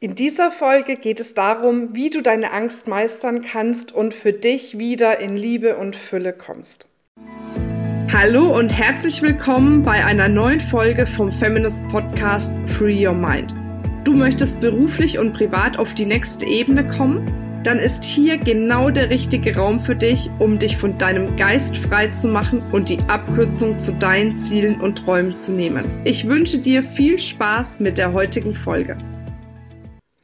In dieser Folge geht es darum, wie du deine Angst meistern kannst und für dich wieder in Liebe und Fülle kommst. Hallo und herzlich willkommen bei einer neuen Folge vom Feminist Podcast Free Your Mind. Du möchtest beruflich und privat auf die nächste Ebene kommen? Dann ist hier genau der richtige Raum für dich, um dich von deinem Geist frei zu machen und die Abkürzung zu deinen Zielen und Träumen zu nehmen. Ich wünsche dir viel Spaß mit der heutigen Folge.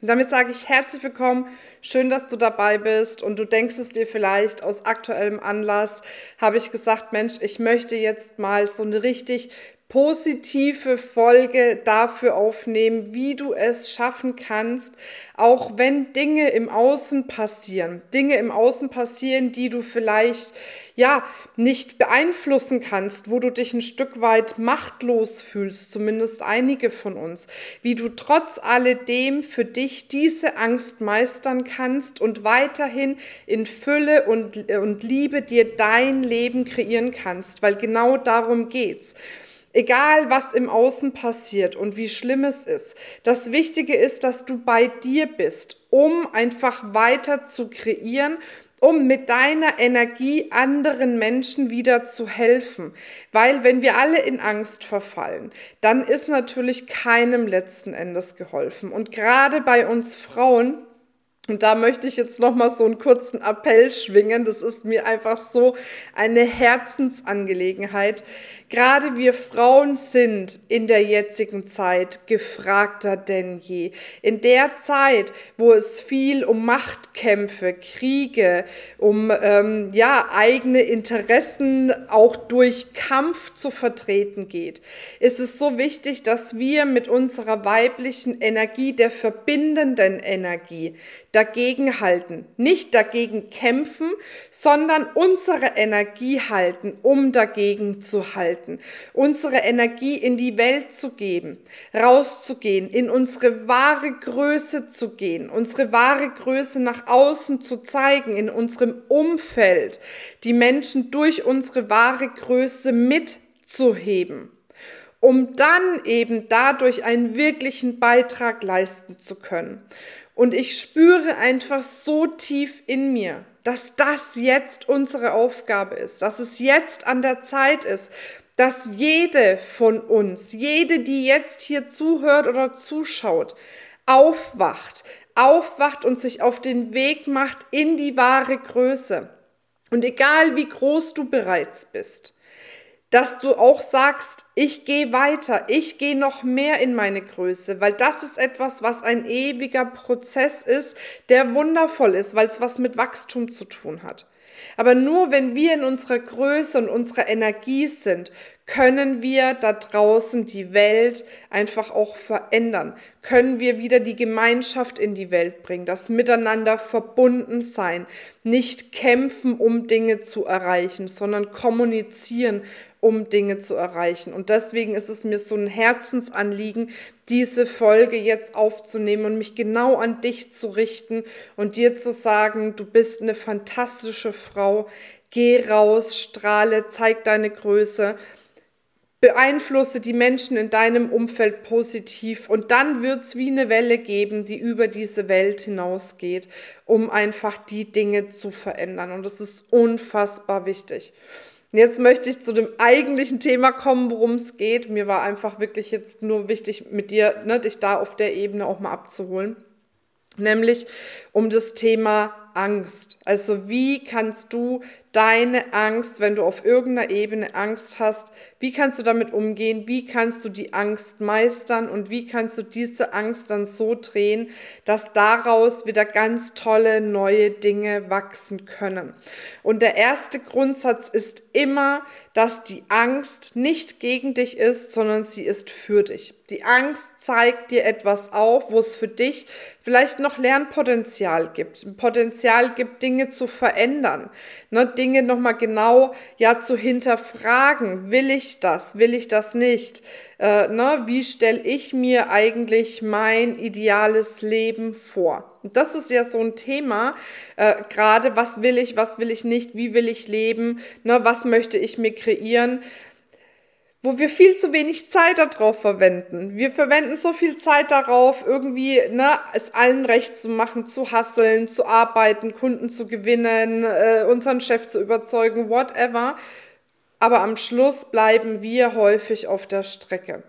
Und damit sage ich herzlich willkommen, schön, dass du dabei bist. Und du denkst es dir vielleicht aus aktuellem Anlass, habe ich gesagt, Mensch, ich möchte jetzt mal so eine richtig positive Folge dafür aufnehmen, wie du es schaffen kannst, auch wenn Dinge im Außen passieren, Dinge im Außen passieren, die du vielleicht ja nicht beeinflussen kannst, wo du dich ein Stück weit machtlos fühlst, zumindest einige von uns, wie du trotz alledem für dich diese Angst meistern kannst und weiterhin in Fülle und, und Liebe dir dein Leben kreieren kannst, weil genau darum geht's. Egal, was im Außen passiert und wie schlimm es ist, das Wichtige ist, dass du bei dir bist, um einfach weiter zu kreieren, um mit deiner Energie anderen Menschen wieder zu helfen. Weil wenn wir alle in Angst verfallen, dann ist natürlich keinem letzten Endes geholfen. Und gerade bei uns Frauen, und da möchte ich jetzt noch mal so einen kurzen Appell schwingen. Das ist mir einfach so eine Herzensangelegenheit. Gerade wir Frauen sind in der jetzigen Zeit gefragter denn je. In der Zeit, wo es viel um Machtkämpfe, Kriege, um ähm, ja eigene Interessen auch durch Kampf zu vertreten geht, ist es so wichtig, dass wir mit unserer weiblichen Energie, der verbindenden Energie, dagegen halten. Nicht dagegen kämpfen, sondern unsere Energie halten, um dagegen zu halten. Unsere Energie in die Welt zu geben, rauszugehen, in unsere wahre Größe zu gehen, unsere wahre Größe nach außen zu zeigen, in unserem Umfeld, die Menschen durch unsere wahre Größe mitzuheben um dann eben dadurch einen wirklichen Beitrag leisten zu können. Und ich spüre einfach so tief in mir, dass das jetzt unsere Aufgabe ist, dass es jetzt an der Zeit ist, dass jede von uns, jede, die jetzt hier zuhört oder zuschaut, aufwacht, aufwacht und sich auf den Weg macht in die wahre Größe. Und egal wie groß du bereits bist, dass du auch sagst, ich gehe weiter, ich gehe noch mehr in meine Größe, weil das ist etwas, was ein ewiger Prozess ist, der wundervoll ist, weil es was mit Wachstum zu tun hat. Aber nur wenn wir in unserer Größe und unserer Energie sind, können wir da draußen die Welt einfach auch verändern? Können wir wieder die Gemeinschaft in die Welt bringen, das Miteinander verbunden sein, nicht kämpfen, um Dinge zu erreichen, sondern kommunizieren, um Dinge zu erreichen. Und deswegen ist es mir so ein Herzensanliegen, diese Folge jetzt aufzunehmen und mich genau an dich zu richten und dir zu sagen, du bist eine fantastische Frau, geh raus, strahle, zeig deine Größe beeinflusse die Menschen in deinem Umfeld positiv und dann wird es wie eine Welle geben, die über diese Welt hinausgeht, um einfach die Dinge zu verändern. Und das ist unfassbar wichtig. Jetzt möchte ich zu dem eigentlichen Thema kommen, worum es geht. Mir war einfach wirklich jetzt nur wichtig, mit dir, ne, dich da auf der Ebene auch mal abzuholen. Nämlich um das Thema Angst. Also wie kannst du deine Angst, wenn du auf irgendeiner Ebene Angst hast, wie kannst du damit umgehen? Wie kannst du die Angst meistern und wie kannst du diese Angst dann so drehen, dass daraus wieder ganz tolle neue Dinge wachsen können? Und der erste Grundsatz ist immer, dass die Angst nicht gegen dich ist, sondern sie ist für dich. Die Angst zeigt dir etwas auf, wo es für dich vielleicht noch Lernpotenzial gibt. Potenzial gibt, Dinge zu verändern. Ne, Dinge nochmal genau ja zu hinterfragen. Will ich das? Will ich das nicht? Äh, ne, wie stelle ich mir eigentlich mein ideales Leben vor? Und das ist ja so ein Thema, äh, gerade was will ich, was will ich nicht, wie will ich leben, ne, was möchte ich mir kreieren? Wo wir viel zu wenig Zeit darauf verwenden. Wir verwenden so viel Zeit darauf, irgendwie ne, es allen recht zu machen, zu hasseln, zu arbeiten, Kunden zu gewinnen, äh, unseren Chef zu überzeugen, whatever. Aber am Schluss bleiben wir häufig auf der Strecke.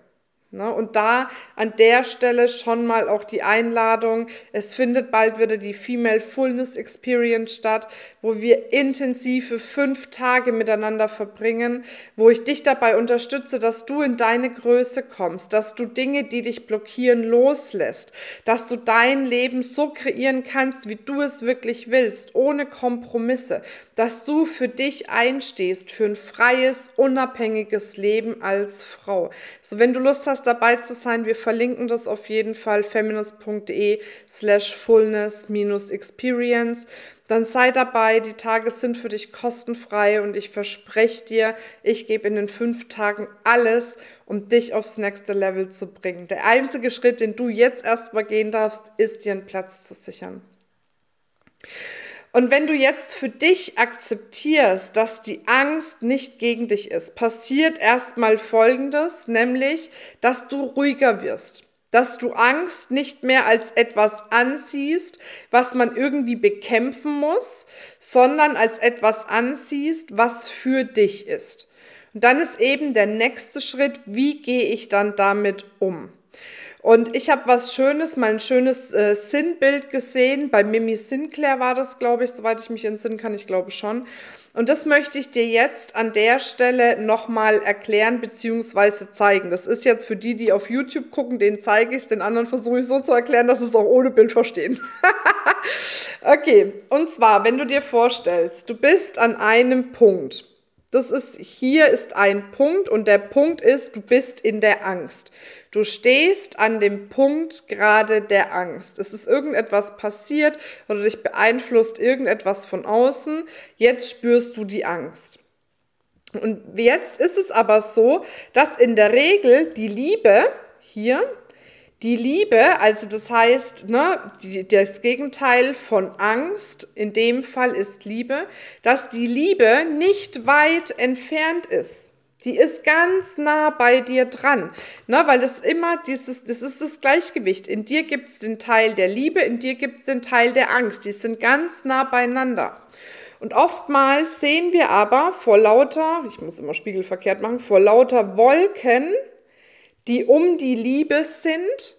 Ne? Und da an der Stelle schon mal auch die Einladung. Es findet bald wieder die Female Fullness Experience statt, wo wir intensive fünf Tage miteinander verbringen, wo ich dich dabei unterstütze, dass du in deine Größe kommst, dass du Dinge, die dich blockieren, loslässt, dass du dein Leben so kreieren kannst, wie du es wirklich willst, ohne Kompromisse, dass du für dich einstehst, für ein freies, unabhängiges Leben als Frau. So, wenn du Lust hast, dabei zu sein, wir verlinken das auf jeden Fall feminist.de slash fullness-experience. Dann sei dabei, die Tage sind für dich kostenfrei und ich verspreche dir, ich gebe in den fünf Tagen alles, um dich aufs nächste Level zu bringen. Der einzige Schritt, den du jetzt erstmal gehen darfst, ist dir einen Platz zu sichern. Und wenn du jetzt für dich akzeptierst, dass die Angst nicht gegen dich ist, passiert erstmal Folgendes, nämlich, dass du ruhiger wirst, dass du Angst nicht mehr als etwas ansiehst, was man irgendwie bekämpfen muss, sondern als etwas ansiehst, was für dich ist. Und dann ist eben der nächste Schritt, wie gehe ich dann damit um? Und ich habe was Schönes, mal ein schönes äh, Sinnbild gesehen. Bei Mimi Sinclair war das, glaube ich, soweit ich mich entsinnen kann, ich glaube schon. Und das möchte ich dir jetzt an der Stelle nochmal erklären bzw. zeigen. Das ist jetzt für die, die auf YouTube gucken, denen zeige ich es, den anderen versuche ich so zu erklären, dass sie es auch ohne Bild verstehen. okay, und zwar, wenn du dir vorstellst, du bist an einem Punkt. Das ist, hier ist ein Punkt und der Punkt ist, du bist in der Angst. Du stehst an dem Punkt gerade der Angst. Es ist irgendetwas passiert oder dich beeinflusst irgendetwas von außen. Jetzt spürst du die Angst. Und jetzt ist es aber so, dass in der Regel die Liebe hier, die Liebe, also das heißt, ne, das Gegenteil von Angst, in dem Fall ist Liebe, dass die Liebe nicht weit entfernt ist. Die ist ganz nah bei dir dran, ne? weil das immer dieses, das ist das Gleichgewicht. In dir gibt es den Teil der Liebe, in dir gibt es den Teil der Angst. Die sind ganz nah beieinander. Und oftmals sehen wir aber vor lauter, ich muss immer spiegelverkehrt machen, vor lauter Wolken, die um die Liebe sind,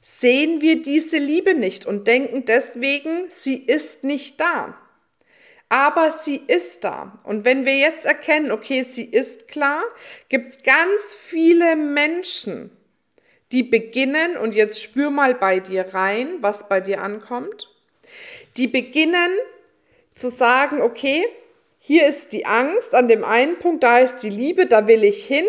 sehen wir diese Liebe nicht und denken deswegen, sie ist nicht da aber sie ist da. Und wenn wir jetzt erkennen, okay, sie ist klar, gibt es ganz viele Menschen, die beginnen, und jetzt spür mal bei dir rein, was bei dir ankommt, die beginnen zu sagen, okay, hier ist die Angst an dem einen Punkt, da ist die Liebe, da will ich hin.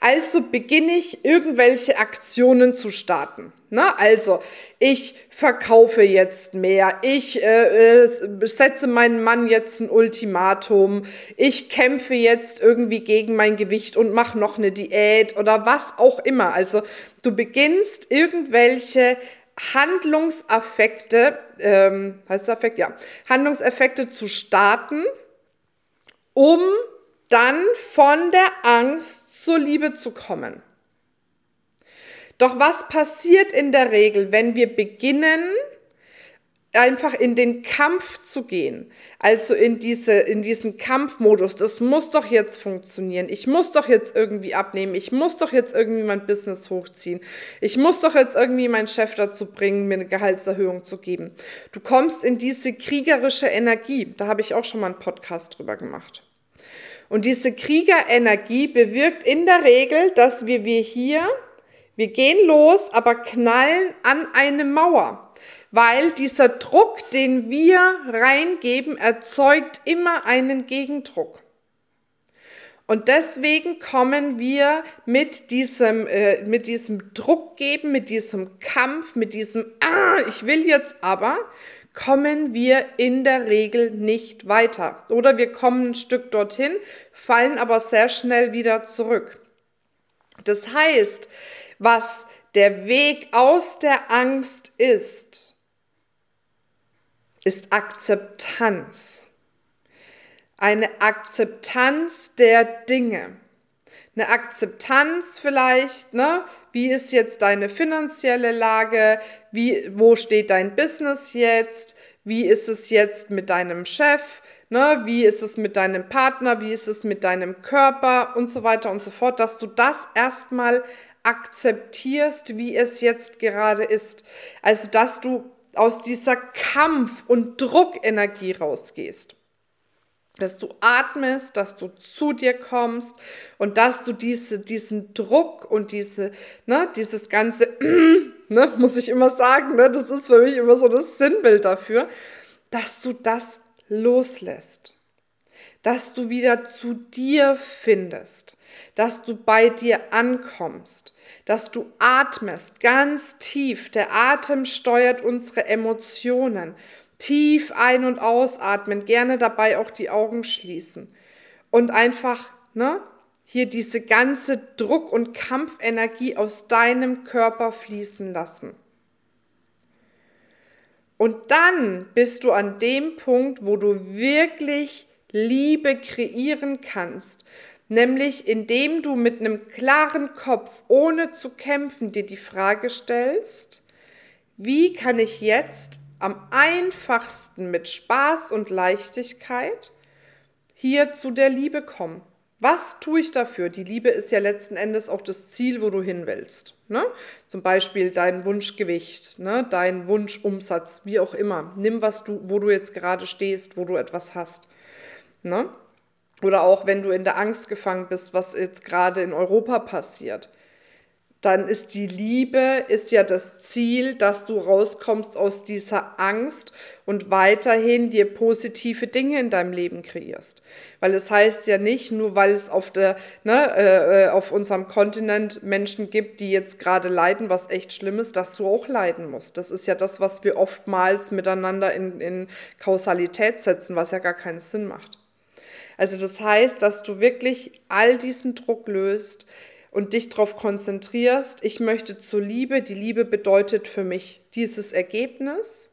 Also beginne ich irgendwelche Aktionen zu starten. Na, also, ich verkaufe jetzt mehr, ich äh, äh, setze meinem Mann jetzt ein Ultimatum, ich kämpfe jetzt irgendwie gegen mein Gewicht und mache noch eine Diät oder was auch immer. Also, du beginnst irgendwelche Handlungsaffekte, ähm, heißt Affekt? Ja, Handlungseffekte zu starten um dann von der Angst zur Liebe zu kommen. Doch was passiert in der Regel, wenn wir beginnen, einfach in den Kampf zu gehen, also in, diese, in diesen Kampfmodus, das muss doch jetzt funktionieren, ich muss doch jetzt irgendwie abnehmen, ich muss doch jetzt irgendwie mein Business hochziehen, ich muss doch jetzt irgendwie meinen Chef dazu bringen, mir eine Gehaltserhöhung zu geben. Du kommst in diese kriegerische Energie, da habe ich auch schon mal einen Podcast drüber gemacht. Und diese Kriegerenergie bewirkt in der Regel, dass wir, wir hier, wir gehen los, aber knallen an eine Mauer. Weil dieser Druck, den wir reingeben, erzeugt immer einen Gegendruck. Und deswegen kommen wir mit diesem, äh, mit diesem Druck geben, mit diesem Kampf, mit diesem, ah, ich will jetzt aber, kommen wir in der Regel nicht weiter. Oder wir kommen ein Stück dorthin, fallen aber sehr schnell wieder zurück. Das heißt, was der Weg aus der Angst ist, ist Akzeptanz. Eine Akzeptanz der Dinge. Eine Akzeptanz vielleicht, ne? Wie ist jetzt deine finanzielle Lage? Wie, wo steht dein Business jetzt? Wie ist es jetzt mit deinem Chef? Ne? Wie ist es mit deinem Partner? Wie ist es mit deinem Körper? Und so weiter und so fort, dass du das erstmal akzeptierst, wie es jetzt gerade ist. Also, dass du aus dieser Kampf- und Druckenergie rausgehst. Dass du atmest, dass du zu dir kommst und dass du diese, diesen Druck und diese, ne, dieses ganze, ne, muss ich immer sagen, ne, das ist für mich immer so das Sinnbild dafür, dass du das loslässt, dass du wieder zu dir findest, dass du bei dir ankommst, dass du atmest ganz tief. Der Atem steuert unsere Emotionen. Tief ein- und ausatmen, gerne dabei auch die Augen schließen und einfach, ne, hier diese ganze Druck- und Kampfenergie aus deinem Körper fließen lassen. Und dann bist du an dem Punkt, wo du wirklich Liebe kreieren kannst, nämlich indem du mit einem klaren Kopf, ohne zu kämpfen, dir die Frage stellst, wie kann ich jetzt am einfachsten mit Spaß und Leichtigkeit hier zu der Liebe kommen? Was tue ich dafür? Die Liebe ist ja letzten Endes auch das Ziel, wo du hin willst. Ne? Zum Beispiel dein Wunschgewicht, ne? dein Wunschumsatz, wie auch immer. Nimm, was du, wo du jetzt gerade stehst, wo du etwas hast. Ne? Oder auch wenn du in der Angst gefangen bist, was jetzt gerade in Europa passiert dann ist die Liebe, ist ja das Ziel, dass du rauskommst aus dieser Angst und weiterhin dir positive Dinge in deinem Leben kreierst. Weil es heißt ja nicht, nur weil es auf, der, ne, äh, äh, auf unserem Kontinent Menschen gibt, die jetzt gerade leiden, was echt schlimm ist, dass du auch leiden musst. Das ist ja das, was wir oftmals miteinander in, in Kausalität setzen, was ja gar keinen Sinn macht. Also das heißt, dass du wirklich all diesen Druck löst, und dich darauf konzentrierst, ich möchte zur Liebe, die Liebe bedeutet für mich dieses Ergebnis.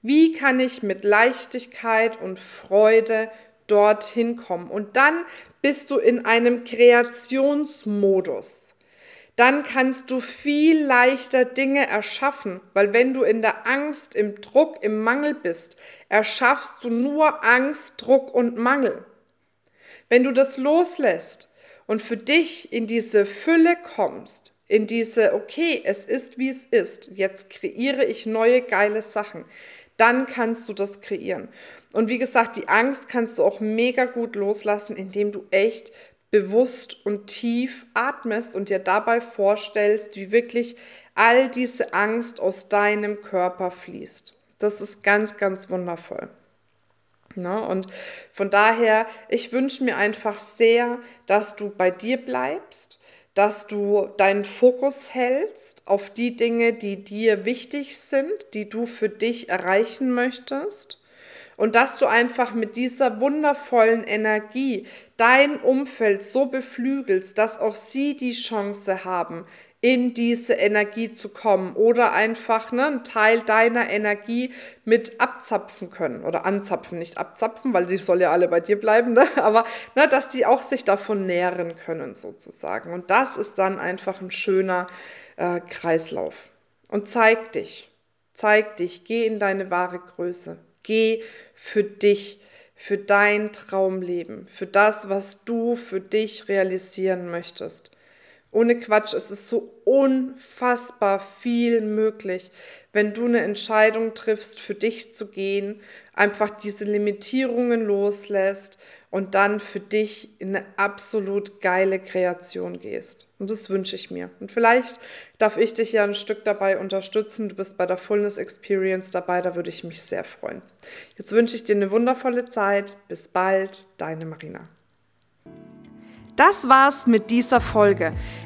Wie kann ich mit Leichtigkeit und Freude dorthin kommen? Und dann bist du in einem Kreationsmodus. Dann kannst du viel leichter Dinge erschaffen, weil wenn du in der Angst, im Druck, im Mangel bist, erschaffst du nur Angst, Druck und Mangel. Wenn du das loslässt, und für dich in diese Fülle kommst, in diese, okay, es ist wie es ist, jetzt kreiere ich neue geile Sachen, dann kannst du das kreieren. Und wie gesagt, die Angst kannst du auch mega gut loslassen, indem du echt bewusst und tief atmest und dir dabei vorstellst, wie wirklich all diese Angst aus deinem Körper fließt. Das ist ganz, ganz wundervoll. Ne? Und von daher, ich wünsche mir einfach sehr, dass du bei dir bleibst, dass du deinen Fokus hältst auf die Dinge, die dir wichtig sind, die du für dich erreichen möchtest. Und dass du einfach mit dieser wundervollen Energie dein Umfeld so beflügelst, dass auch sie die Chance haben, in diese Energie zu kommen oder einfach ne, einen Teil deiner Energie mit abzapfen können oder anzapfen, nicht abzapfen, weil die soll ja alle bei dir bleiben, ne? aber ne, dass die auch sich davon nähren können sozusagen. Und das ist dann einfach ein schöner äh, Kreislauf. Und zeig dich, zeig dich, geh in deine wahre Größe, geh für dich, für dein Traumleben, für das, was du für dich realisieren möchtest. Ohne Quatsch, es ist so unfassbar viel möglich, wenn du eine Entscheidung triffst, für dich zu gehen, einfach diese Limitierungen loslässt und dann für dich in eine absolut geile Kreation gehst. Und das wünsche ich mir. Und vielleicht darf ich dich ja ein Stück dabei unterstützen. Du bist bei der Fullness Experience dabei, da würde ich mich sehr freuen. Jetzt wünsche ich dir eine wundervolle Zeit. Bis bald, deine Marina. Das war's mit dieser Folge.